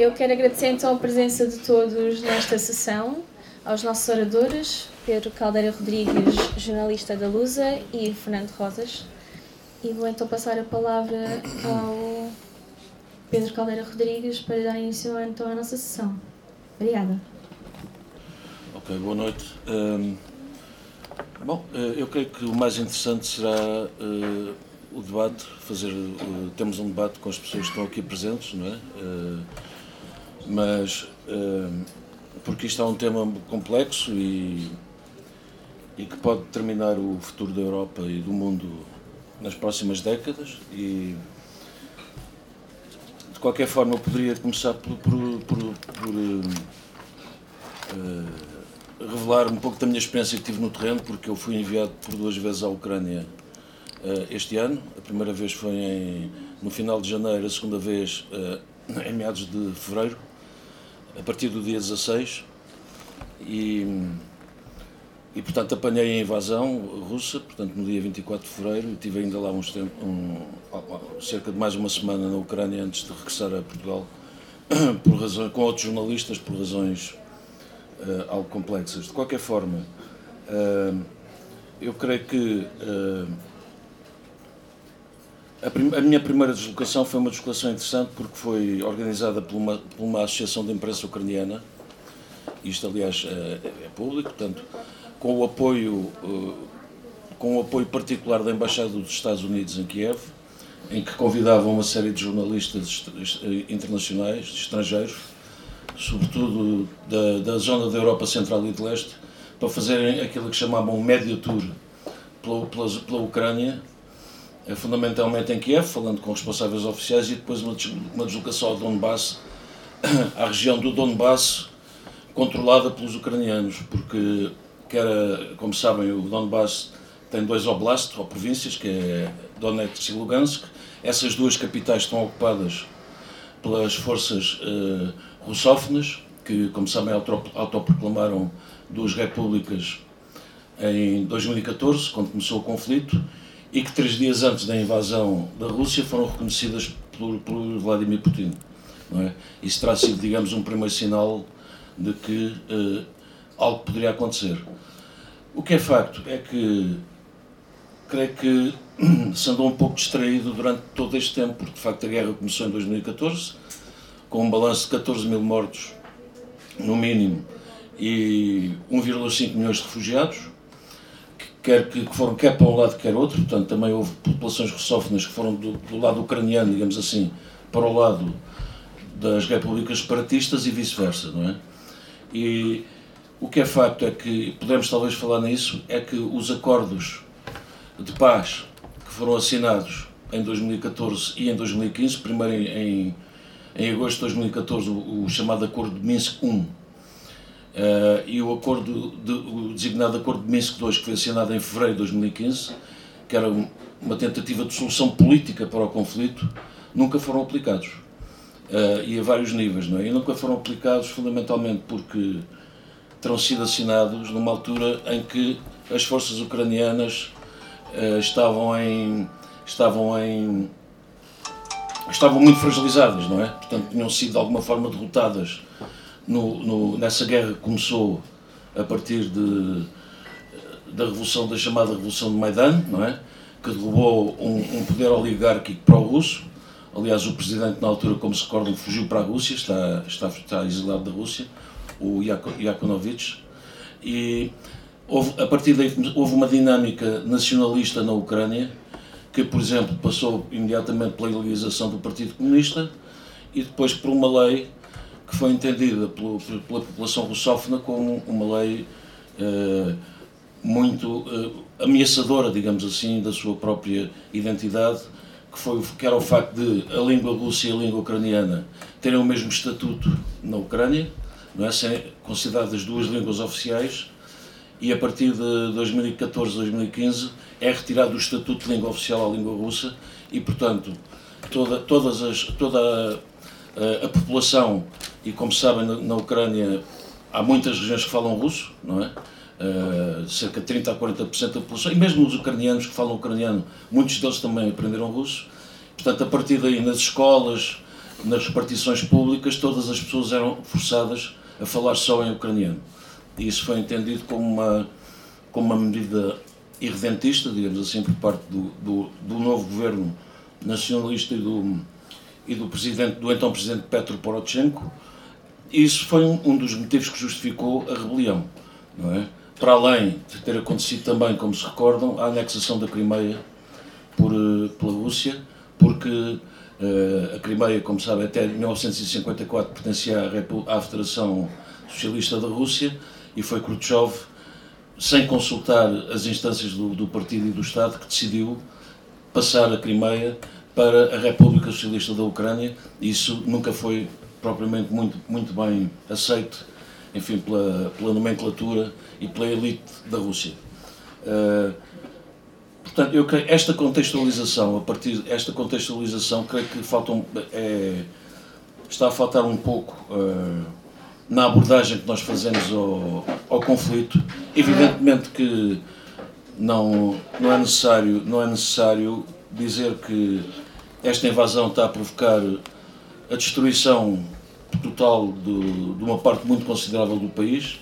Eu quero agradecer então a presença de todos nesta sessão, aos nossos oradores, Pedro Caldeira Rodrigues, jornalista da Lusa, e Fernando Rosas. E vou então passar a palavra ao Pedro Caldeira Rodrigues para dar início então à nossa sessão. Obrigada. Ok, boa noite. Um, bom, eh, eu creio que o mais interessante será uh, o debate, fazer, uh, temos um debate com as pessoas que estão aqui presentes, não é? Uh, mas, porque isto é um tema complexo e, e que pode determinar o futuro da Europa e do mundo nas próximas décadas e de qualquer forma eu poderia começar por, por, por, por uh, revelar um pouco da minha experiência que tive no terreno, porque eu fui enviado por duas vezes à Ucrânia uh, este ano. A primeira vez foi em, no final de janeiro, a segunda vez uh, em meados de fevereiro, a partir do dia 16. E, e portanto apanhei a invasão russa, portanto no dia 24 de fevereiro, tive ainda lá uns um, cerca de mais uma semana na Ucrânia antes de regressar a Portugal, por razões, com outros jornalistas, por razões uh, algo complexas. De qualquer forma, uh, eu creio que uh, a, a, minha primeira deslocação foi uma deslocação interessante porque foi organizada por uma, por uma associação de imprensa ucraniana. Isto, aliás, é, é público, portanto, com o apoio com o apoio particular da Embaixada dos Estados Unidos em Kiev, em que convidavam uma série de jornalistas internacionais, estrangeiros, sobretudo da, da zona da Europa Central e de Leste, para fazerem aquilo que chamavam um médio tour pela, pela, pela Ucrânia, eh, fundamentalmente em Kiev, falando com responsáveis oficiais, e depois uma, uma deslocação ao Donbass, à região do Donbass, controlada pelos ucranianos, porque, que era, como sabem, o Donbass tem dois oblasts, ou províncias, que é Donetsk e Lugansk. Essas duas capitais estão ocupadas pelas forças uh, russófonas, que, como sabem, autoproclamaram duas repúblicas em 2014, quando começou o conflito, e que três dias antes da invasão da Rússia foram reconhecidas por, por Vladimir Putin. Não é? Isso terá sido, digamos, um primeiro sinal de que uh, algo poderia acontecer. O que é facto é que creio que se andou um pouco distraído durante todo este tempo, porque de facto a guerra começou em 2014, com um balanço de 14 mil mortos, no mínimo, e 1,5 milhões de refugiados, quer que, que, foram quer para um lado, quer outro, portanto também houve populações russófonas que foram do, do lado ucraniano, digamos assim, para o lado das repúblicas separatistas e vice-versa, não é? E o que é facto é que, podemos talvez falar nisso, é que os acordos de paz que foram assinados em 2014 e em 2015, primeiro em, em, agosto de 2014 o, o, chamado Acordo de Minsk I uh, e o, acordo de, o designado Acordo de Minsk II que foi assinado em fevereiro de 2015, que era uma tentativa de solução política para o conflito, nunca foram aplicados. Uh, e a vários níveis, não é? E nunca foram aplicados fundamentalmente porque terão sido assinados numa altura em que as forças ucranianas uh, estavam em estavam em estavam muito fragilizadas, não é? Portanto, tinham sido de alguma forma derrotadas no, no, nessa guerra que começou a partir de, da revolução da chamada revolução de Maidan, não é? Que derrubou um, um poder oligárquico pró-russo. Aliás, o presidente na altura, como se recordam, fugiu para a Rússia, está, está, está exilado da Rússia, o Yakunovich. E houve, a partir daí houve uma dinâmica nacionalista na Ucrânia, que, por exemplo, passou imediatamente pela legalização do Partido Comunista e depois por uma lei que foi entendida pelo, pela população russófona como uma lei eh, muito eh, ameaçadora, digamos assim, da sua própria identidade, que, foi, que era o facto de a língua russa e a língua ucraniana terem o mesmo estatuto na Ucrânia, não é? serem consideradas duas línguas oficiais, e a partir de 2014, 2015 é retirado do estatuto de língua oficial à língua russa e, portanto, toda, todas as, toda a, a, população, e como sabem, na, Ucrânia há muitas regiões que falam russo, não é? Uh, cerca de 30 a 40% da população, e mesmo os ucranianos que falam ucraniano, muitos deles também aprenderam russo. Portanto, a partir daí, nas escolas, nas repartições públicas todas as pessoas eram forçadas a falar só em ucraniano. E isso foi entendido como uma, como uma medida irredentista, digamos assim, por parte do, do, do novo governo nacionalista e do, e do, presidente, do então presidente Petro Poroshenko. Isso foi um, um dos motivos que justificou a rebelião. Não é? Para além de ter acontecido também, como se recordam, a anexação da Crimeia por, eh, pela Rússia, porque uh, a Crimeia, como sabem, até 1954 pertencia à, à Federação Socialista da Rússia e foi Khrushchev, sem consultar as instâncias do, do partido e do Estado, que decidiu passar a Crimeia para a República Socialista da Ucrânia. Isso nunca foi propriamente muito, muito bem aceito, enfim, pela, pela nomenclatura e pela elite da Rússia. Uh, portanto, eu creio esta contextualização, a partir esta contextualização, creio que faltam, é, está a faltar um pouco uh, na abordagem que nós fazemos ao, ao conflito. Evidentemente que não, não é necessário, não é necessário dizer que esta invasão está a provocar a destruição total de, de uma parte muito considerável do país.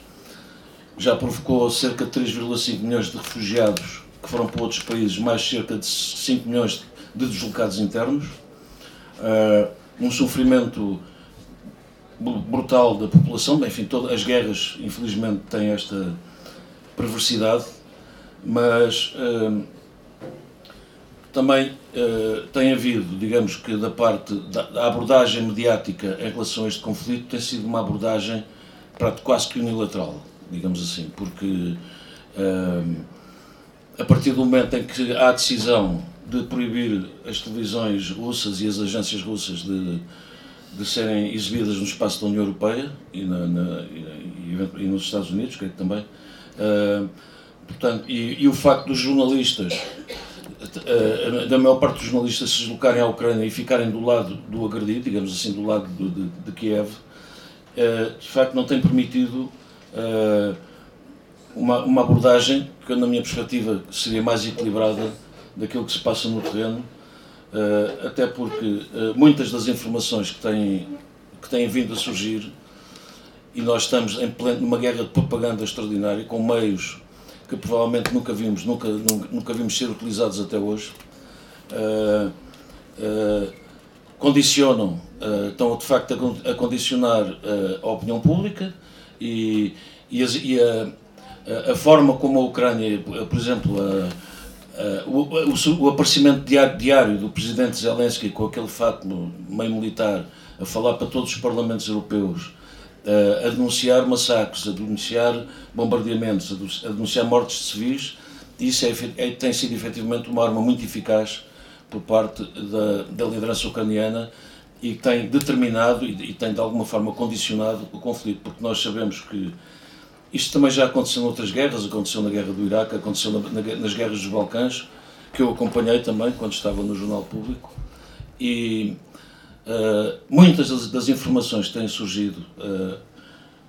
Já provocou cerca de 3,5 milhões de refugiados que foram para outros países, mais cerca de 5 milhões de deslocados internos. Uh, um sofrimento brutal da população. Enfim, todas as guerras, infelizmente, têm esta perversidade, mas uh, também uh, tem havido, digamos que da parte da, da, abordagem mediática em relação a este conflito tem sido uma abordagem quase que unilateral, digamos assim, porque uh, a partir do momento em que há a decisão de proibir as televisões russas e as agências russas de, de serem exibidas no espaço da União Europeia e, na, na, e, e nos Estados Unidos, creio que também, uh, portanto, e, e o facto dos jornalistas da maior parte dos jornalistas se deslocarem à Ucrânia e ficarem do lado do agredido, digamos assim, do lado de, de, Kiev, eh, de facto não tem permitido eh, uma, uma abordagem que, na minha perspectiva, seria mais equilibrada daquilo que se passa no terreno, até porque muitas das informações que têm, que têm vindo a surgir, e nós estamos em pleno, numa guerra de propaganda extraordinária, com meios que provavelmente nunca vimos, nunca, nunca, nunca vimos ser utilizados até hoje, uh, uh, condicionam, uh, estão de facto a, a condicionar a opinião pública e, e, e a, a, forma como a Ucrânia, por exemplo, o, o, o, aparecimento diário, diário, do presidente Zelensky com aquele fato meio militar a falar para todos os parlamentos europeus a denunciar massacres, a denunciar bombardeamentos, a denunciar mortes de civis, isso é, é, tem sido efetivamente uma arma muito eficaz por parte da, da liderança ucraniana e tem determinado e, e, tem de alguma forma condicionado o conflito, porque nós sabemos que isto também já aconteceu em outras guerras, aconteceu na guerra do Iraque, aconteceu na, na, nas guerras dos Balcãs, que eu acompanhei também quando estava no Jornal Público, e Uh, muitas das, das, informações que têm surgido uh,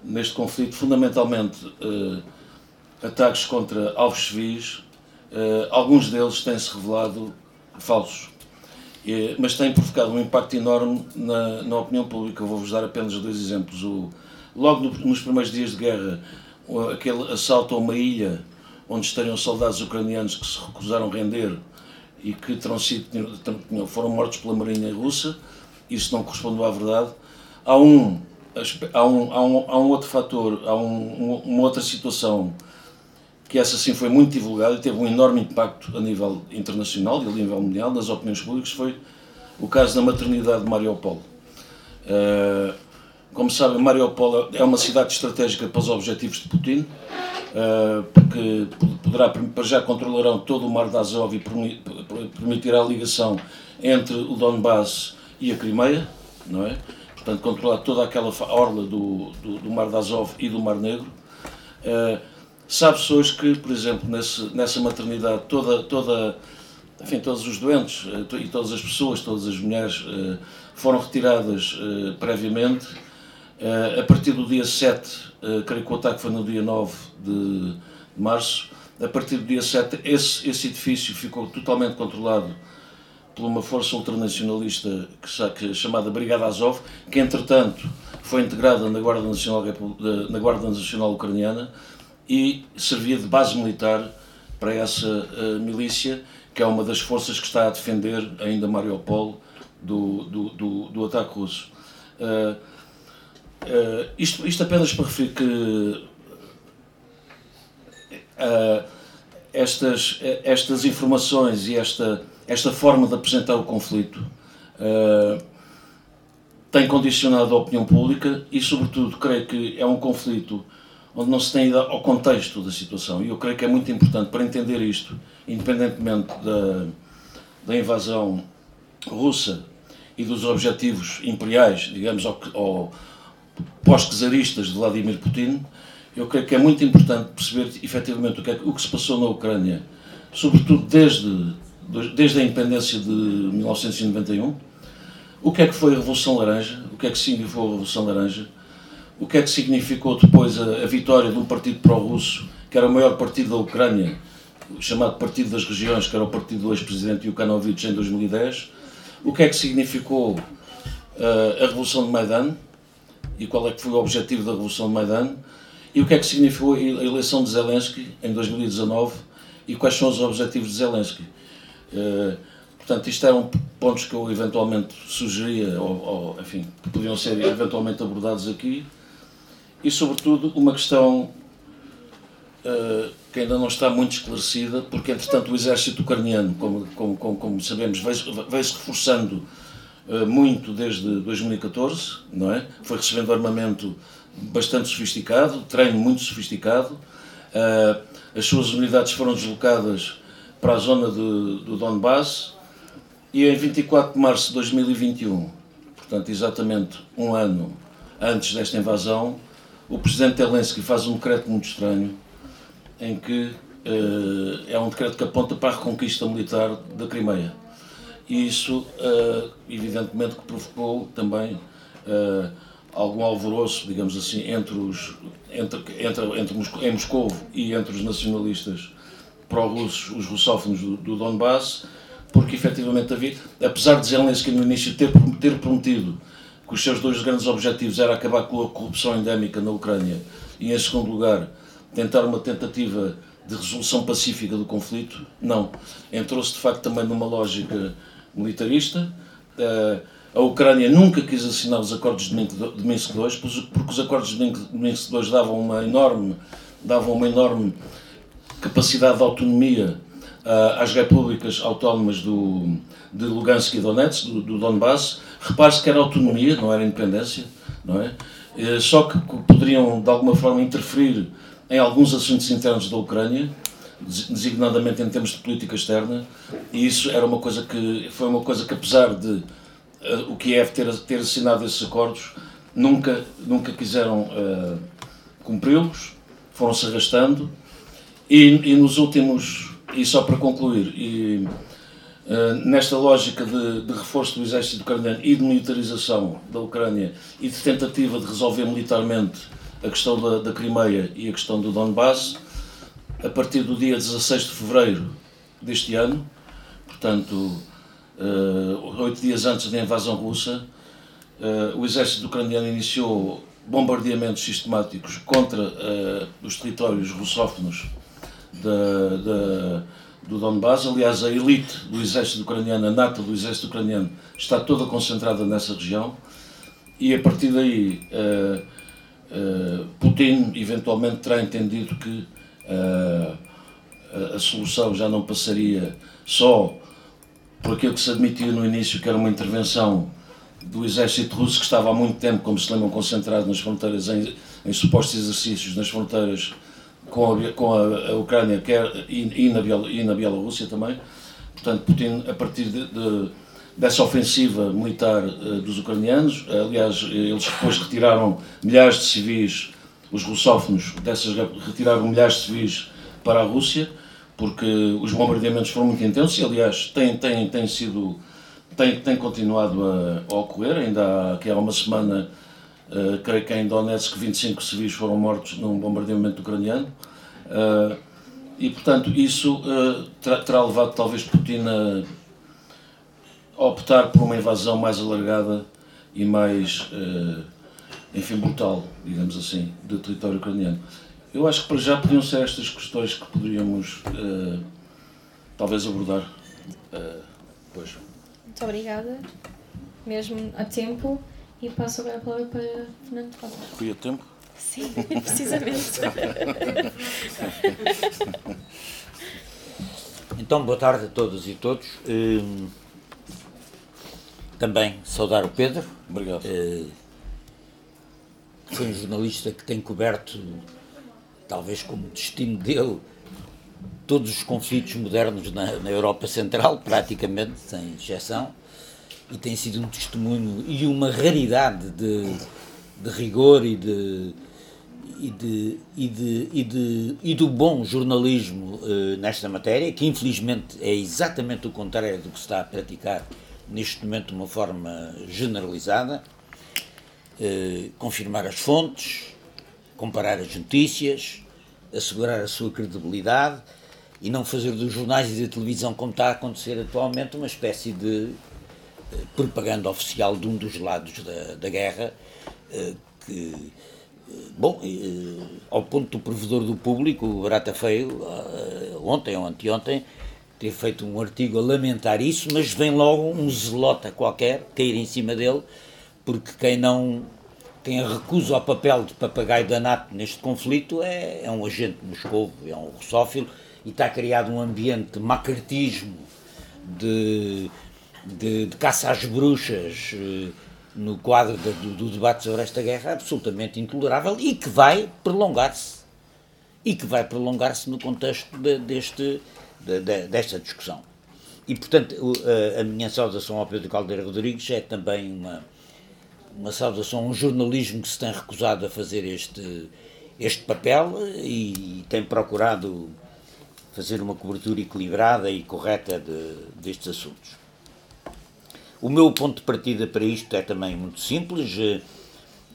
neste conflito, fundamentalmente uh, ataques contra alvos civis, alguns deles têm-se revelado falsos, mas têm provocado um impacto enorme na, na opinião pública. Vou-vos dar apenas dois exemplos. O, logo no, nos primeiros dias de guerra, aquele assalto a uma ilha onde estariam soldados ucranianos que se recusaram a render e que terão sido, foram mortos pela marinha russa, isso não corresponde à verdade. Há um, há um, há um, há um outro fator, há um, uma outra situação que essa sim foi muito divulgada e teve um enorme impacto a nível internacional e a nível mundial, nas opiniões públicas, foi o caso da maternidade de Mariupol. Uh, como sabem, Mariupol é uma cidade estratégica para os objetivos de Putin, uh, porque poderá, para já controlarão todo o mar de Azov e permitirá a ligação entre o Donbass e a Crimeia, não é? Portanto, controlar toda aquela orla do, do, do Mar de Azov e do Mar Negro. Uh, Sabe-se hoje que, por exemplo, nesse, nessa maternidade, toda, toda, enfim, todos os doentes uh, e todas as pessoas, todas as mulheres uh, foram retiradas uh, previamente. a partir do dia 7, creio que o ataque foi no dia 9 de, de março, a partir do dia 7, esse, esse edifício ficou totalmente controlado por uma força ultranacionalista que, chamada Brigada Azov, que entretanto foi integrada na Guarda Nacional, na Guarda Nacional Ucraniana e servia de base militar para essa uh, milícia, que é uma das forças que está a defender ainda Mariupol do, do, do, do ataque russo. Uh, uh, isto, isto apenas para referir que estas, estas informações e esta, esta forma de apresentar o conflito tem condicionado a opinião pública e, sobretudo, creio que é um conflito onde não se tem ido ao contexto da situação. E eu creio que é muito importante para entender isto, independentemente da, da invasão russa e dos objetivos imperiais, digamos, ao, ao pós-czaristas de Vladimir Putin, eu creio que é muito importante perceber efetivamente o que, é, o que se passou na Ucrânia, sobretudo desde, desde a independência de 1991, o que é que foi a Revolução Laranja, o que é que significou a Revolução Laranja, o que é que significou depois a, a vitória de um partido pró-russo, que era o maior partido da Ucrânia, chamado Partido das Regiões, que era o partido do ex-presidente Yukanovich em 2010, o que é que significou uh, a Revolução de Maidan? E qual é que foi o objetivo da Revolução de Maidan? E o que é que significou a eleição de Zelensky em 2019 e quais são os objetivos de Zelensky. Uh, portanto, isto eram pontos que eu eventualmente sugeria, ou, ou enfim, que podiam ser eventualmente abordados aqui e, sobretudo, uma questão uh, que ainda não está muito esclarecida, porque, entretanto, o exército ucraniano, como, como, como, como sabemos, veio-se reforçando uh, muito desde 2014, não é? Foi recebendo armamento bastante sofisticado, treino muito sofisticado. Uh, as suas unidades foram deslocadas para a zona de, do Donbass e em 24 de março de 2021, portanto, exatamente um ano antes desta invasão, o presidente Zelensky faz um decreto muito estranho, em que uh, é um decreto que aponta para a reconquista militar da Crimeia. E isso, uh, evidentemente, que provocou também uh, algum alvoroço, digamos assim, entre os, entre, entre, entre Moscou, em Moscou e entre os nacionalistas pró-russos, os russófonos do, do Donbass, porque efetivamente havia, apesar de Zelensky no início ter, ter prometido que os seus dois grandes objetivos era acabar com a corrupção endémica na Ucrânia e, em segundo lugar, tentar uma tentativa de resolução pacífica do conflito, não. Entrou-se de facto também numa lógica militarista. Eh, a Ucrânia nunca quis assinar os acordos de Minsk II, porque os acordos de Minsk II davam uma enorme, davam uma enorme capacidade de autonomia eh, às repúblicas autónomas do, de Lugansk e Donetsk, do, do Donbass, repare-se que era autonomia, não era independência, não é? Eh, só que poderiam, de alguma forma, interferir em alguns assuntos internos da Ucrânia, designadamente em termos de política externa, e isso era uma coisa que foi uma coisa que, apesar de uh, o Kiev ter, ter assinado esses acordos, nunca, nunca quiseram uh, cumpri-los, foram-se arrastando, e, e nos últimos, e só para concluir, e eh, nesta lógica de, de, reforço do exército ucraniano e de militarização da Ucrânia e de tentativa de resolver militarmente a questão da, da Crimeia e a questão do Donbass, a partir do dia 16 de fevereiro deste ano, portanto, uh, oito dias antes da invasão russa, uh, o exército ucraniano iniciou bombardeamentos sistemáticos contra uh, os territórios russófonos da, da do Donbass. Aliás, a elite do exército ucraniano, a nata do exército ucraniano, está toda concentrada nessa região. E a partir daí, uh, uh, Putin eventualmente terá entendido que uh, a solução já não passaria só por aquilo que se admitia no início, que era uma intervenção do exército russo que estava há muito tempo, como se lembram, concentrado nas fronteiras, em, em supostos exercícios nas fronteiras com a, com a, a Ucrânia quer, e, e, na e na Bielorrússia também. Portanto, Putin, a partir de, de, dessa ofensiva militar uh, dos ucranianos, aliás, eles depois retiraram milhares de civis, os russófonos, dessas, retiraram milhares de civis para a Rússia, porque os bombardeamentos foram muito intensos e, aliás, têm, têm, têm sido. Tem, tem continuado a, a ocorrer, ainda há, que há uma semana Uh, creio que em Donetsk 25 civis foram mortos num bombardeamento ucraniano. Uh, e, portanto, isso uh, terá, levado talvez Putin a, optar por uma invasão mais alargada e mais, enfim, brutal, digamos assim, do território ucraniano. Eu acho que para já podiam ser estas questões que poderíamos talvez abordar. Pois. Muito obrigada, mesmo a tempo, e passo agora a palavra para Fernando Rosa. Fui a tempo? Sim, precisamente. então, boa tarde a todas e todos. Hum, também saudar o Pedro. Obrigado. Uh, foi um jornalista que tem coberto, talvez como destino dele, todos os conflitos modernos na, na Europa Central, praticamente, sem exceção, e tem sido um testemunho e uma raridade de, de rigor e de, e, de, e, de, e, de, e do bom jornalismo uh, nesta matéria, que infelizmente é exatamente o contrário do que se está a praticar neste momento de uma forma generalizada, uh, confirmar as fontes, comparar as notícias, assegurar a sua credibilidade e não fazer dos jornais e da televisão, como está a acontecer atualmente, uma espécie de propaganda oficial de um dos lados da, da guerra, que Bom, ao ponto do provedor do público, o Barata Feio, ontem ou anteontem, ter feito um artigo a lamentar isso, mas vem logo um zelota qualquer cair em cima dele, porque quem não quem recusa ao papel de papagaio da NATO neste conflito é, é um agente moscovo, é um russófilo, e está criado um ambiente de macartismo, de, de, de caça às bruxas, eh, no quadro do, do, debate sobre esta guerra absolutamente intolerável e que vai prolongar-se. E que vai prolongar-se no contexto de, deste, de, de, desta discussão. E, portanto, a, a, minha saudação ao Pedro Caldeira Rodrigues é também uma, uma saudação a um jornalismo que se tem recusado a fazer este, este papel e, e tem procurado fazer uma cobertura equilibrada e correta de, destes assuntos. O meu ponto de partida para isto é também muito simples.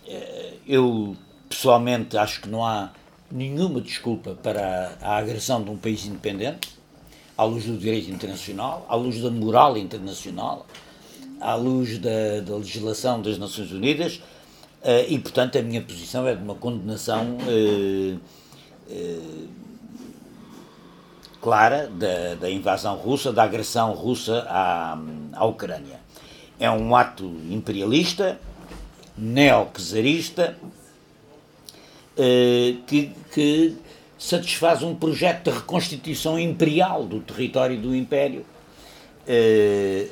Eh, eu, pessoalmente, acho que não há nenhuma desculpa para a, agressão de um país independente, à luz do direito internacional, à luz da moral internacional, à luz da, da legislação das Nações Unidas, eh, e, portanto, a minha posição é de uma condenação eh, clara da, da, invasão russa, da agressão russa à, à Ucrânia. É um ato imperialista, neo-czarista, eh, que, que satisfaz um projeto de reconstituição imperial do território do Império eh,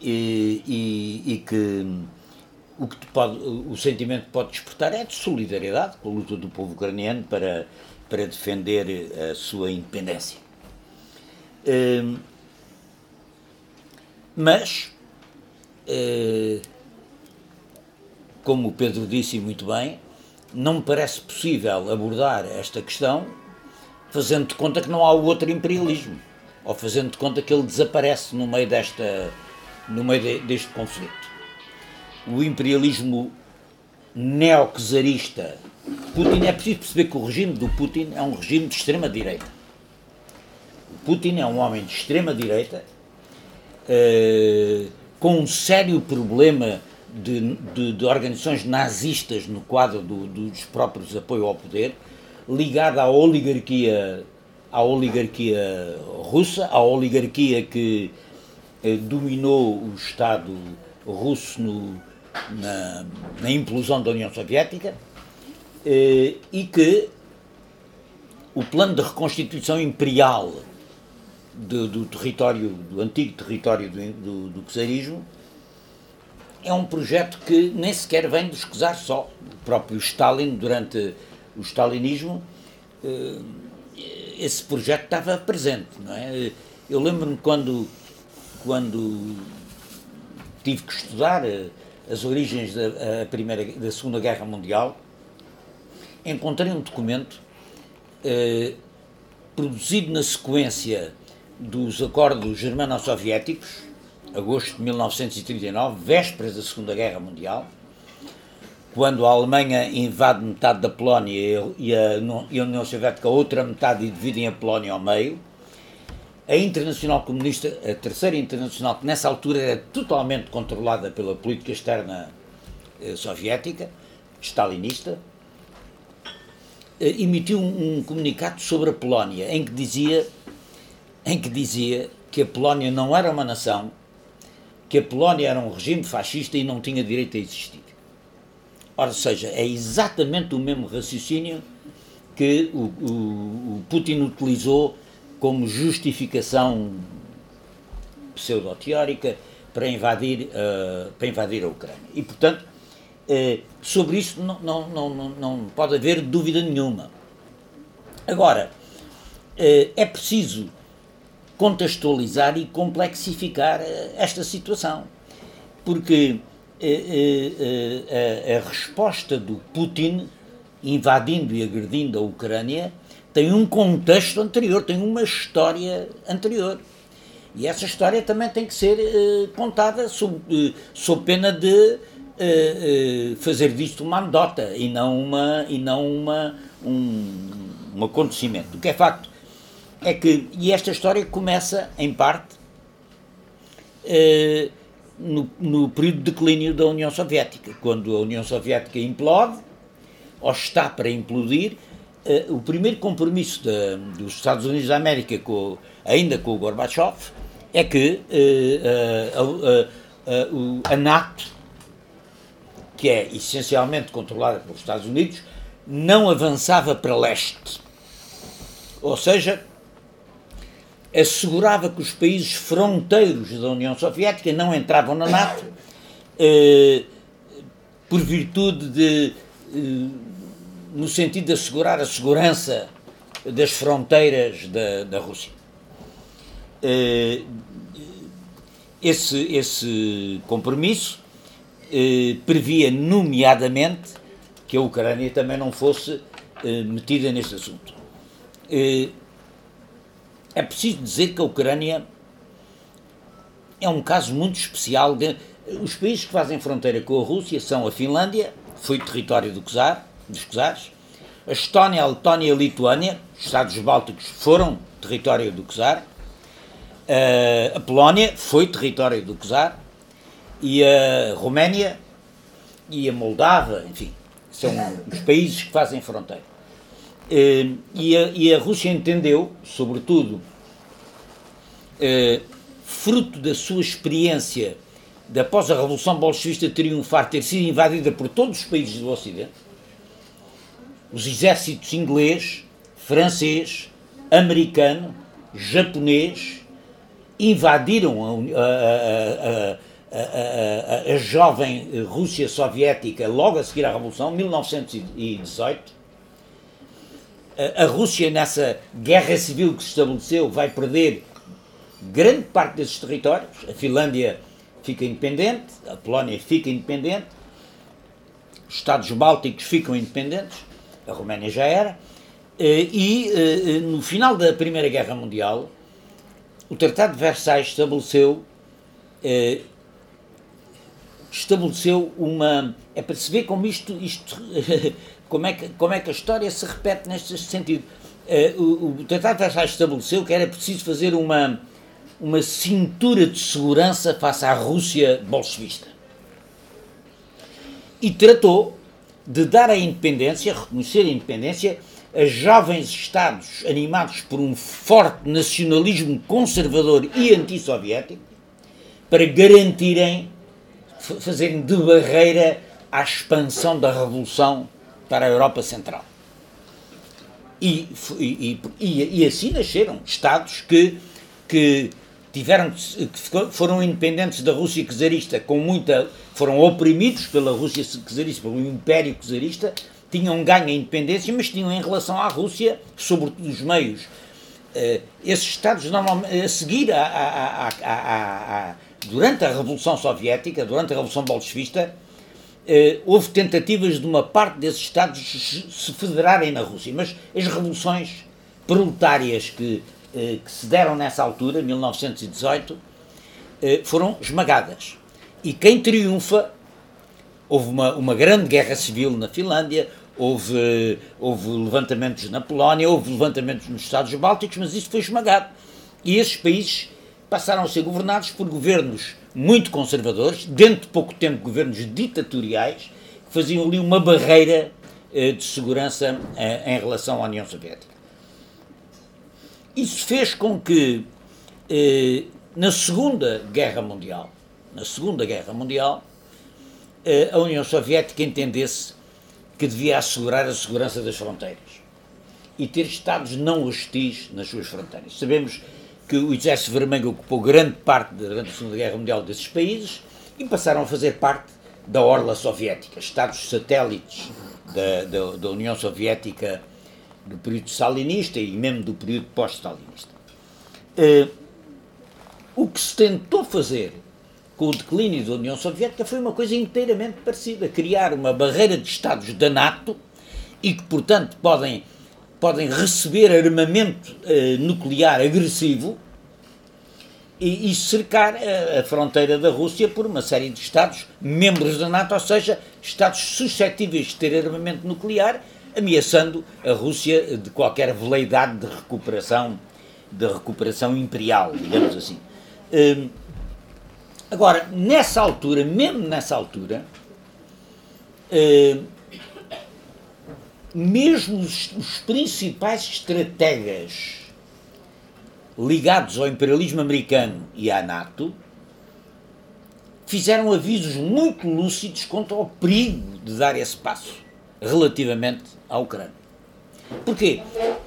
e, e, e que o que pode, o sentimento que pode despertar é de solidariedade com a luta do povo ucraniano para, para defender a sua independência. Eh, mas como o Pedro disse muito bem, não me parece possível abordar esta questão fazendo de conta que não há o outro imperialismo, ou fazendo de conta que ele desaparece no meio, desta, no meio de, deste conflito. O imperialismo neo-czarista Putin, é preciso perceber que o regime do Putin é um regime de extrema-direita. Putin é um homem de extrema-direita, uh, com um sério problema de, de, de organizações nazistas no quadro do, dos próprios apoio ao poder, ligada à oligarquia, à oligarquia russa, à oligarquia que eh, dominou o Estado russo no, na, na, implosão da União Soviética eh, e que o plano de reconstituição imperial do, do, território, do antigo território do, do, do czarismo, é um projeto que nem sequer vem dos czares só. O próprio Stalin, durante o stalinismo, eh, esse projeto estava presente, não é? Eu lembro-me quando, quando tive que estudar eh, as origens da, primeira, da Segunda Guerra Mundial, encontrei um documento eh, produzido na sequência dos acordos germano-soviéticos, agosto de 1939, vésperas da Segunda Guerra Mundial, quando a Alemanha invade metade da Polónia e a, União Soviética a outra metade e dividem a Polónia ao meio, a Internacional Comunista, a Terceira Internacional, que nessa altura era totalmente controlada pela política externa eh, soviética, stalinista, eh, emitiu um, comunicado sobre a Polónia, em que dizia, em que dizia que a Polónia não era uma nação, que a Polónia era um regime fascista e não tinha direito a existir. Ora, seja, é exatamente o mesmo raciocínio que o, o, o Putin utilizou como justificação pseudo-teórica para invadir, uh, para invadir a Ucrânia. E, portanto, uh, sobre isso não, não, não, não pode haver dúvida nenhuma. Agora, uh, é preciso contextualizar e complexificar esta situação, porque a, a resposta do Putin invadindo e agredindo a Ucrânia tem um contexto anterior, tem uma história anterior. E essa história também tem que ser contada sob, sob pena de fazer disto uma anedota e não, uma, e não uma, um, um acontecimento. O que é facto é que, e esta história começa, em parte, no, no período de declínio da União Soviética, quando a União Soviética implode, ou está para implodir, uh, o primeiro compromisso dos Estados Unidos da América, com, ainda com o Gorbachev, é que uh, a NATO, que é essencialmente controlada pelos Estados Unidos, não avançava para leste. Ou seja, assegurava que os países fronteiros da União Soviética não entravam na NATO eh, por virtude de eh, no sentido de assegurar a segurança das fronteiras da, da Rússia. Eh, esse, esse compromisso eh, previa, nomeadamente, que a Ucrânia também não fosse eh, metida neste assunto. É preciso dizer que a Ucrânia é um caso muito especial. De, os países que fazem fronteira com a Rússia são a Finlândia, foi território do czar, dos czares. A Estónia, a Letónia e a Lituânia, os Estados Bálticos, foram território do czar. Uh, a Polónia foi território do czar. E a Roménia e a Moldávia, enfim, são os países que fazem fronteira. Uh, e, a, e, a, Rússia entendeu, sobretudo, uh, fruto da sua experiência de após a Revolução Bolchevista triunfar, ter sido invadida por todos os países do Ocidente, os exércitos inglês, francês, americano, japonês invadiram a, a, a, a, jovem Rússia soviética logo a seguir à Revolução, 1918. A Rússia, nessa guerra civil que se estabeleceu, vai perder grande parte desses territórios. A Finlândia fica independente, a Polónia fica independente, os Estados Bálticos ficam independentes a Roménia já era, eh, e eh, eh, no final da Primeira Guerra Mundial, o Tratado de Versailles estabeleceu estabeleceu uma é para se ver como isto, isto como, é que, como é que a história se repete neste sentido? O, o Tratado Versailles estabeleceu que era preciso fazer uma uma cintura de segurança face à Rússia bolchevista. E tratou de dar a independência, reconhecer a independência, a jovens Estados animados por um forte nacionalismo conservador e antissoviético, para garantirem, fazerem de barreira à expansão da Revolução para a Europa Central. E, e, e, e assim nasceram Estados que, que tiveram que foram independentes da Rússia czarista com muita foram oprimidos pela Rússia czarista pelo Império czarista tinham ganho a independência mas tinham em relação à Rússia sobretudo os meios uh, esses estados normalmente a seguir a, a, a, durante a Revolução Soviética durante a Revolução Bolchevista houve tentativas de uma parte desses estados se federarem na Rússia mas as revoluções proletárias que eh, que se deram nessa altura, 1918, eh, foram esmagadas. E quem triunfa, houve uma, uma grande guerra civil na Finlândia, houve, houve levantamentos na Polónia, houve levantamentos nos Estados Bálticos, mas isso foi esmagado. E esses países passaram a ser governados por governos muito conservadores, dentro de pouco tempo governos ditatoriais, que faziam ali uma barreira eh, de segurança eh, em relação à União Soviética. Isso fez com que, eh, na Segunda Guerra Mundial, na Segunda Guerra Mundial, a União Soviética entendesse que devia assegurar a segurança das fronteiras e ter Estados não hostis nas suas fronteiras. Sabemos que o Exército Vermelho ocupou grande parte durante a Segunda Guerra Mundial desses países e passaram a fazer parte da orla soviética, Estados satélites da, da, da União Soviética do período stalinista e mesmo do período pós-stalinista. Uh, o que se tentou fazer com o declínio da União Soviética foi uma coisa inteiramente parecida, criar uma barreira de Estados da NATO e que, portanto, podem, podem receber armamento uh, nuclear agressivo e, e cercar a, a, fronteira da Rússia por uma série de Estados membros da NATO, ou seja, Estados suscetíveis de ter armamento nuclear, ameaçando a Rússia de qualquer veleidade de recuperação, de recuperação imperial, digamos assim. Hum, agora, nessa altura, mesmo nessa altura, hum, mesmo os, os principais estrategas ligados ao imperialismo americano e à NATO, fizeram avisos muito lúcidos contra o perigo de dar esse passo relativamente à Ucrânia. Porquê?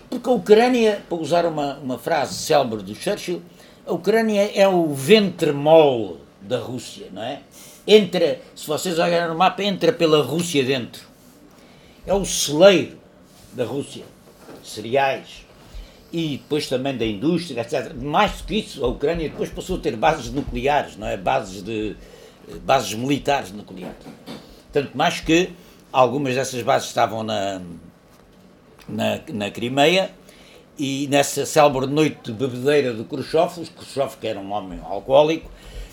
Porque a Ucrânia, para usar uma, uma frase célebre do Churchill, a Ucrânia é o ventre mole da Rússia, não é? Entra, se vocês olharem no mapa, entra pela Rússia dentro. É o celeiro da Rússia. Cereais, e depois também da indústria, etc. Mais do que isso, a Ucrânia depois passou a ter bases nucleares, não é? Bases de bases militares nucleares. Tanto mais que algumas dessas bases estavam na na, na Crimeia e nessa célebre noite de bebedeira do Khrushchev, Khrushchev que era um homem alcoólico,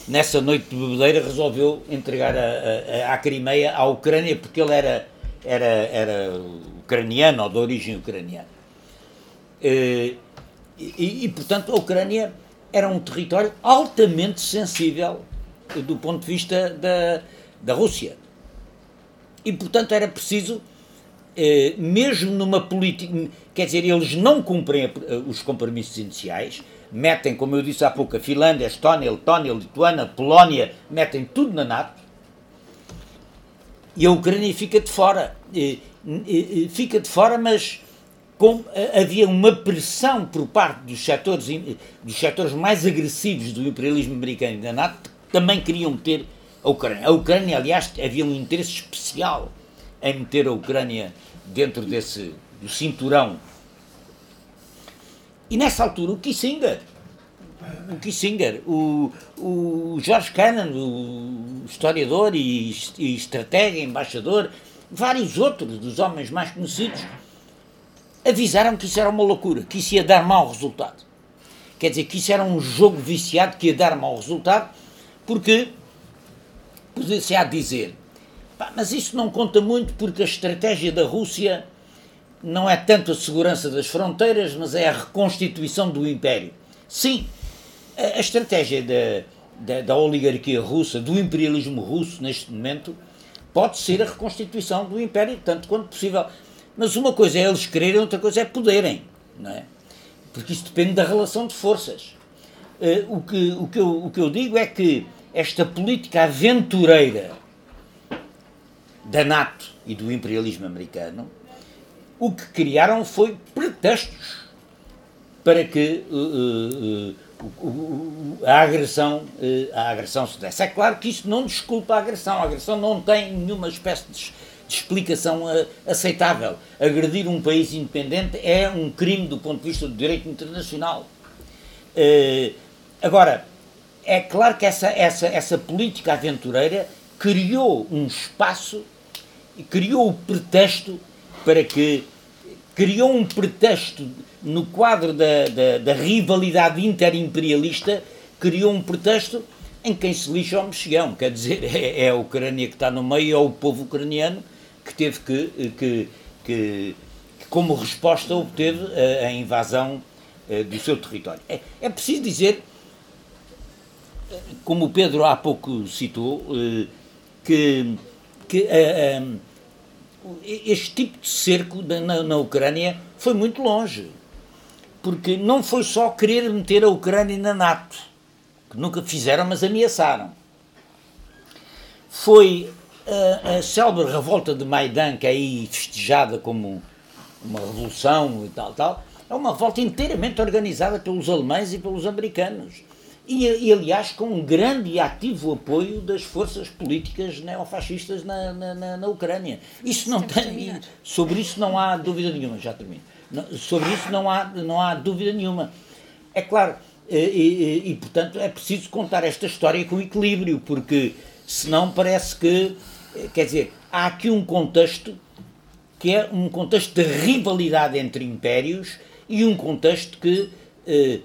nessa noite de bebedeira resolveu entregar a, a, a Crimeia à Ucrânia porque ele era era era ucraniano ou de origem ucraniana. Eh, e, e, portanto, a Ucrânia era um território altamente sensível do ponto de vista da, da Rússia. E, portanto, era preciso, eh, mesmo numa política. Quer dizer, eles não cumprem eh, os compromissos iniciais, metem, como eu disse há pouco, a Finlândia, a Estónia, a Letónia, a Lituânia, a Polónia, metem tudo na NATO. E a Ucrânia fica de fora. fica de fora, mas com, eh, havia uma pressão por parte dos setores, dos setores mais agressivos do imperialismo americano e da NATO que também queriam meter a Ucrânia. A Ucrânia, aliás, havia um interesse especial em meter a Ucrânia dentro desse do cinturão. E nessa altura o Kissinger, o Kissinger, o, o George Kennan, o historiador e, e embaixador, vários outros dos homens mais conhecidos, avisaram que isso era uma loucura, que isso ia dar mau resultado. Quer dizer, que isso era um jogo viciado que ia dar mau resultado, porque podia-se a dizer, mas isso não conta muito porque a estratégia da Rússia não é tanto a segurança das fronteiras, mas é a reconstituição do império. Sim, a, estratégia da, da, da oligarquia russa, do imperialismo russo neste momento, pode ser a reconstituição do império, tanto quanto possível. Mas uma coisa é eles quererem, outra coisa é poderem, não é? Porque isso depende da relação de forças. Uh, o, que, o, que eu, o que eu digo é que esta política aventureira da NATO e do imperialismo americano, o que criaram foi pretextos para que uh, uh, a agressão, a agressão se. É claro que isso não desculpa a agressão, a agressão não tem nenhuma espécie de explicação uh, aceitável. Agredir um país independente é um crime do ponto de vista do direito internacional. Uh, agora, é claro que essa, essa, essa política aventureira criou um espaço, criou o pretexto para que. Criou um pretexto no quadro da, da, da rivalidade interimperialista, criou um pretexto em quem se lixa ao mexigão, quer dizer, é, é a Ucrânia que está no meio, é o povo ucraniano que teve que, que, que como resposta obteve a, a invasão do seu território. É, é preciso dizer, como o Pedro há pouco citou, que, que este tipo de cerco na, na Ucrânia foi muito longe. Porque não foi só querer meter a Ucrânia na NATO, que nunca fizeram, mas ameaçaram. Foi a, a célebre revolta de Maidan, que é aí festejada como uma revolução e tal, tal, é uma revolta inteiramente organizada pelos alemães e pelos americanos. E, e, aliás, com um grande e ativo apoio das forças políticas neofascistas na, na, na, na Ucrânia. Isso não tem, sobre isso não há dúvida nenhuma, já termino. Sobre isso não há, não há dúvida nenhuma. É claro, e, e, e, portanto é preciso contar esta história com equilíbrio, porque senão parece que, quer dizer, há aqui um contexto que é um contexto de rivalidade entre impérios e um contexto que eh,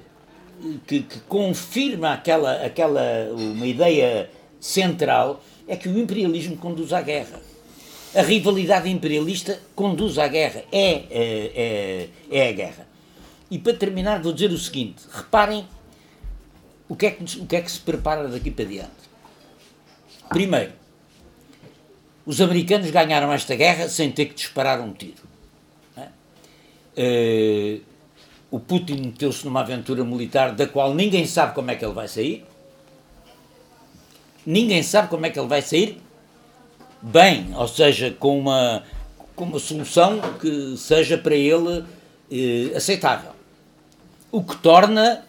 que, que, confirma aquela, aquela uma ideia central é que o imperialismo conduz à guerra. A rivalidade imperialista conduz à guerra, é, é, é, é a guerra. E para terminar, vou dizer o seguinte: reparem o que, é que, o que é que se prepara daqui para diante. Primeiro, os americanos ganharam esta guerra sem ter que disparar um tiro. É? Uh, o Putin meteu-se numa aventura militar da qual ninguém sabe como é que ele vai sair. Ninguém sabe como é que ele vai sair bem, ou seja, com uma, com uma solução que seja para ele eh, aceitável. O que torna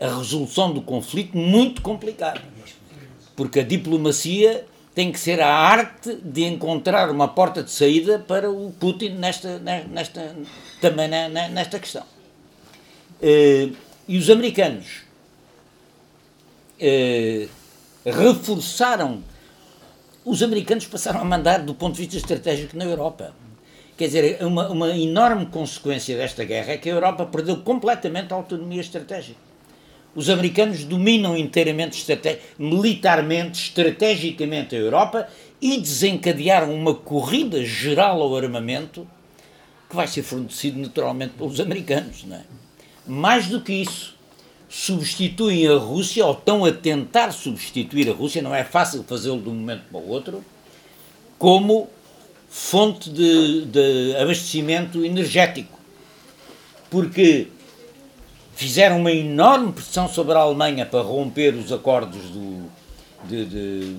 a resolução do conflito muito complicada. Porque a diplomacia tem que ser a arte de encontrar uma porta de saída para o Putin nesta, nesta, também nesta questão. Uh, e os americanos uh, reforçaram. Os americanos passaram a mandar do ponto de vista estratégico na Europa. Quer dizer, uma, uma enorme consequência desta guerra é que a Europa perdeu completamente a autonomia estratégica. Os americanos dominam inteiramente, militarmente, estrategicamente a Europa e desencadearam uma corrida geral ao armamento que vai ser fornecido naturalmente pelos americanos, não é? Mais do que isso, substituem a Rússia, ou estão a tentar substituir a Rússia, não é fácil fazê-lo de um momento para o outro, como fonte de, de abastecimento energético. Porque fizeram uma enorme pressão sobre a Alemanha para romper os acordos do. De, de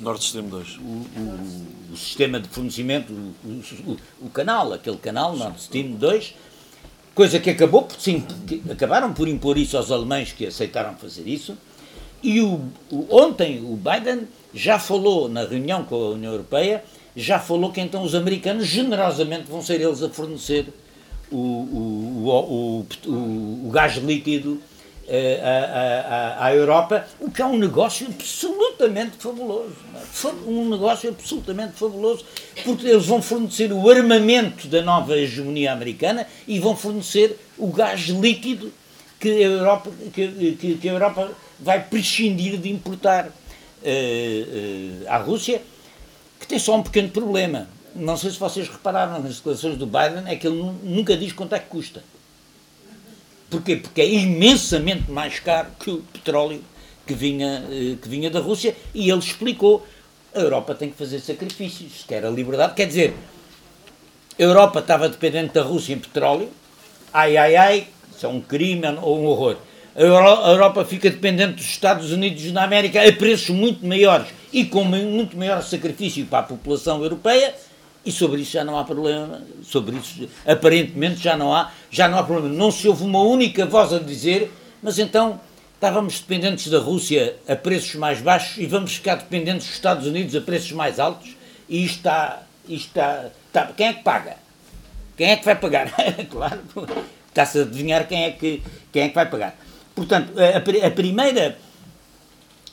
Nord Stream 2. O, o, o, sistema de fornecimento, o, o, canal, aquele canal, Nord Stream 2, Coisa que acabou por, sim, acabaram por impor isso aos alemães que aceitaram fazer isso. E o, o, ontem o Biden já falou na reunião com a União Europeia, já falou que então os americanos generosamente vão ser eles a fornecer o, o, o, gás líquido eh, à, à, à, Europa, o que é um negócio absolutamente fabuloso. É? Um negócio absolutamente fabuloso, porque eles vão fornecer o armamento da nova hegemonia americana e vão fornecer o gás líquido que a Europa, que, que, que a Europa vai prescindir de importar uh, uh, à Rússia, que tem só um pequeno problema. Não sei se vocês repararam nas declarações do Biden, é que ele nunca diz quanto é que custa. Porquê? Porque é imensamente mais caro que o petróleo que vinha, eh, que vinha da Rússia e ele explicou a Europa tem que fazer sacrifícios, quer a liberdade. Quer dizer, a Europa estava dependente da Rússia em petróleo, ai ai ai, isso é um crime ou um horror. A Europa fica dependente dos Estados Unidos da América a preços muito maiores e com muito maior sacrifício para a população europeia e sobre isso já não há problema, sobre isso aparentemente já não há, já não há problema. Não se ouve uma única voz a dizer, mas então estávamos dependentes da Rússia a preços mais baixos e vamos ficar dependentes dos Estados Unidos a preços mais altos e isto está, está, está quem é que paga? Quem é que vai pagar? claro, está-se a adivinhar quem é, que, quem é que vai pagar. Portanto, a, a, primeira,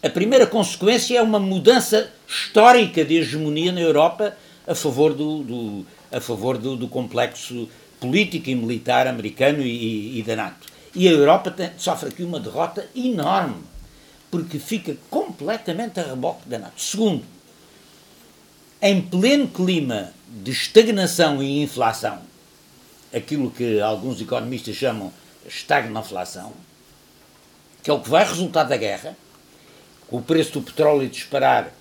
a primeira consequência é uma mudança histórica de hegemonia na Europa a favor do, do a favor do, do, complexo político e militar americano e, e da NATO. E a Europa tem, sofre aqui uma derrota enorme, porque fica completamente a reboque da NATO. Segundo, em pleno clima de estagnação e inflação, aquilo que alguns economistas chamam estagnação, que é o que vai resultar da guerra, com o preço do petróleo disparar,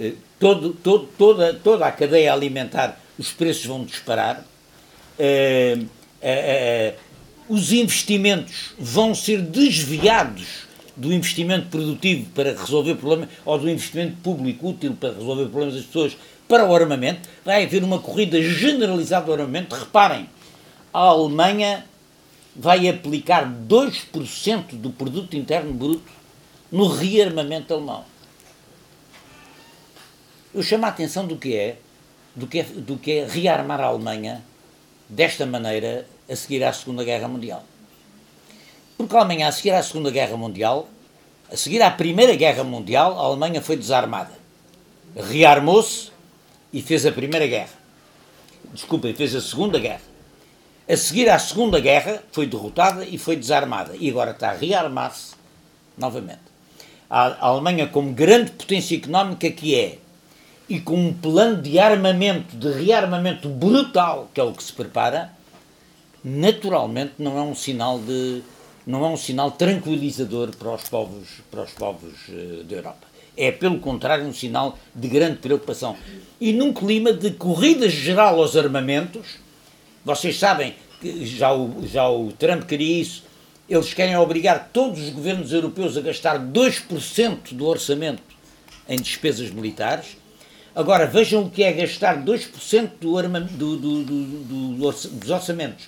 eh, todo, todo, toda, toda a cadeia alimentar, os preços vão disparar, eh, eh, os investimentos vão ser desviados do investimento produtivo para resolver problemas, ou do investimento público útil para resolver problemas das pessoas, para o armamento, vai haver uma corrida generalizada do armamento. Reparem, a Alemanha vai aplicar 2% do produto interno bruto no rearmamento alemão. Eu chamo a atenção do que é, do que é, do que é rearmar a Alemanha desta maneira a seguir à Segunda Guerra Mundial. Porque a Alemanha, a seguir à Segunda Guerra Mundial, a seguir à Primeira Guerra Mundial, a Alemanha foi desarmada. Rearmou-se e fez a Primeira Guerra. Desculpem, fez a Segunda Guerra. A seguir à Segunda Guerra, foi derrotada e foi desarmada. E agora está a rearmar-se novamente. A Alemanha, como grande potência económica que é, e com um plano de armamento, de rearmamento brutal, que é o que se prepara, naturalmente não é um sinal de não é um sinal tranquilizador para os povos para os povos uh, da Europa. É pelo contrário um sinal de grande preocupação. E num clima de corrida geral aos armamentos, vocês sabem que já o, já o Trump queria isso. Eles querem obrigar todos os governos europeus a gastar 2% do orçamento em despesas militares. Agora, vejam o que é gastar 2% do, do, do, do, dos orçamentos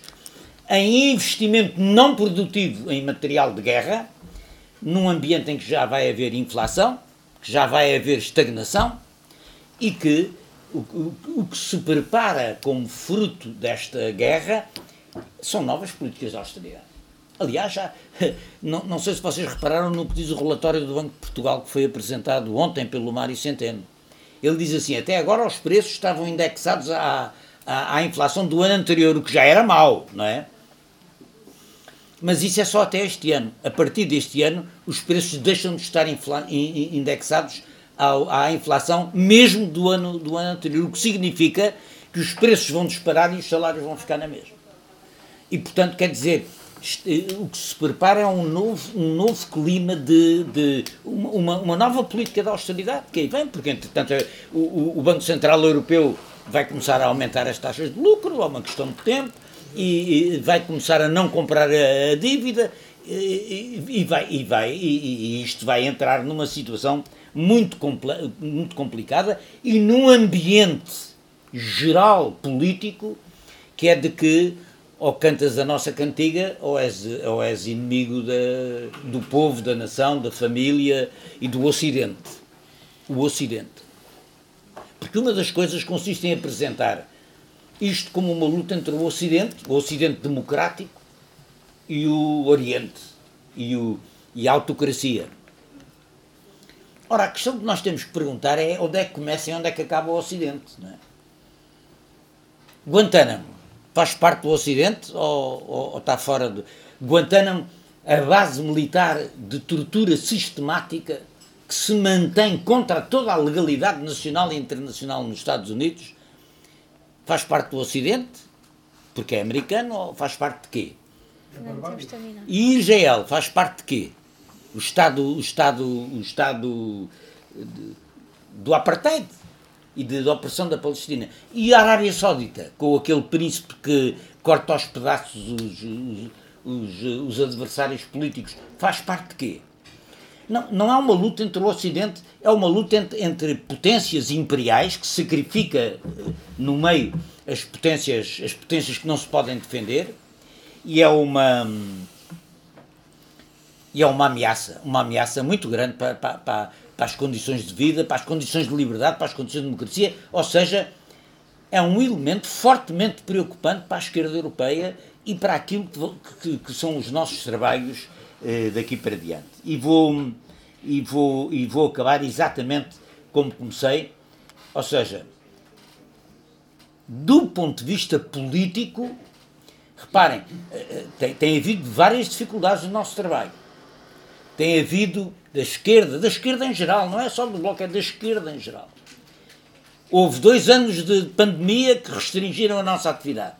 em investimento não produtivo em material de guerra, num ambiente em que já vai haver inflação, que já vai haver estagnação e que o, o, o que se prepara como fruto desta guerra são novas políticas de austeridade. Aliás, já, não, não sei se vocês repararam no que diz o relatório do Banco de Portugal que foi apresentado ontem pelo Mário Centeno. Ele diz assim: até agora os preços estavam indexados à, à, à inflação do ano anterior, o que já era mau, não é? Mas isso é só até este ano. A partir deste ano, os preços deixam de estar indexados à, à inflação, mesmo do ano, do ano anterior, o que significa que os preços vão disparar e os salários vão ficar na mesma. E, portanto, quer dizer, eh, o que se prepara é um novo, um novo clima de, de uma, uma nova política de austeridade que aí vem, porque, entretanto, é, o, o Banco Central Europeu vai começar a aumentar as taxas de lucro, é uma questão de tempo, e, e vai começar a não comprar a, a dívida, e, e, vai, e, vai, e, isto vai entrar numa situação muito, compl muito complicada e num ambiente geral político que é de que ou cantas a nossa cantiga ou és, ou és inimigo da, do povo, da nação, da família e do Ocidente. O Ocidente. Porque uma das coisas consiste em apresentar isto como uma luta entre o Ocidente, o Ocidente democrático, e o Oriente, e, o, e a autocracia. Ora, a questão que nós temos que perguntar é onde é que começa e onde é que acaba o Ocidente. Não é? Guantánamo faz parte do Ocidente ou, ou, ou está fora do. Guantánamo, a base militar de tortura sistemática que se mantém contra toda a legalidade nacional e internacional nos Estados Unidos, faz parte do Ocidente, porque é americano, ou faz parte de quê? E Israel faz parte de quê? O Estado, o Estado, o Estado de, do apartheid e de, de opressão da Palestina. E a Arábia Saudita, com aquele príncipe que corta aos pedaços os, os, os, os adversários políticos, faz parte de quê? Não, não é uma luta entre o Ocidente, é uma luta entre, entre potências imperiais que sacrifica eh, no meio as potências, as potências que não se podem defender e é uma e é uma ameaça, uma ameaça muito grande para, para, para, as condições de vida, para as condições de liberdade, para as condições de democracia, ou seja, é um elemento fortemente preocupante para a esquerda europeia e para aquilo que, que, que são os nossos trabalhos eh, daqui para diante. E vou, e, vou, e vou acabar exatamente como comecei, ou seja, do ponto de vista político, reparem, eh, eh, tem, tem havido várias dificuldades no nosso trabalho. Tem havido da esquerda, da esquerda em geral, não é só do Bloco, é da esquerda em geral. Houve dois anos de pandemia que restringiram a nossa atividade.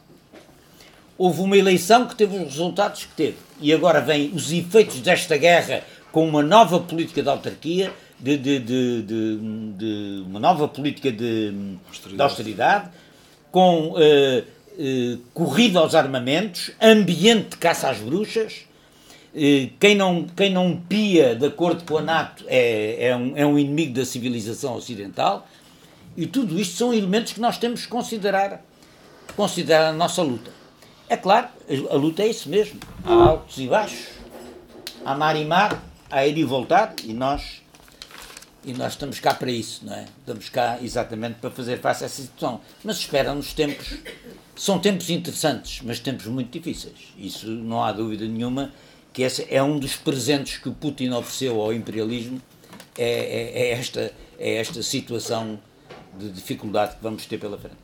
Houve uma eleição que teve os resultados que teve. E agora vêm os efeitos desta guerra com uma nova política de autarquia, de, de, de, de uma nova política de austeridade, de austeridade com uh, uh, corrida aos armamentos, ambiente de caça às bruxas. Uh, quem, não, quem não pia de acordo com a NATO é, é, um, é um inimigo da civilização ocidental. E tudo isto são elementos que nós temos que considerar, considerar na nossa luta. É claro, a luta é isso mesmo. Há altos e baixos, há mar e mar, há ir e voltar, e nós, e nós estamos cá para isso, não é? Estamos cá exatamente para fazer face a essa situação. Mas esperam-nos tempos, são tempos interessantes, mas tempos muito difíceis. Isso não há dúvida nenhuma que esse é um dos presentes que o Putin ofereceu ao imperialismo, é, é, é esta, é esta situação de dificuldade que vamos ter pela frente.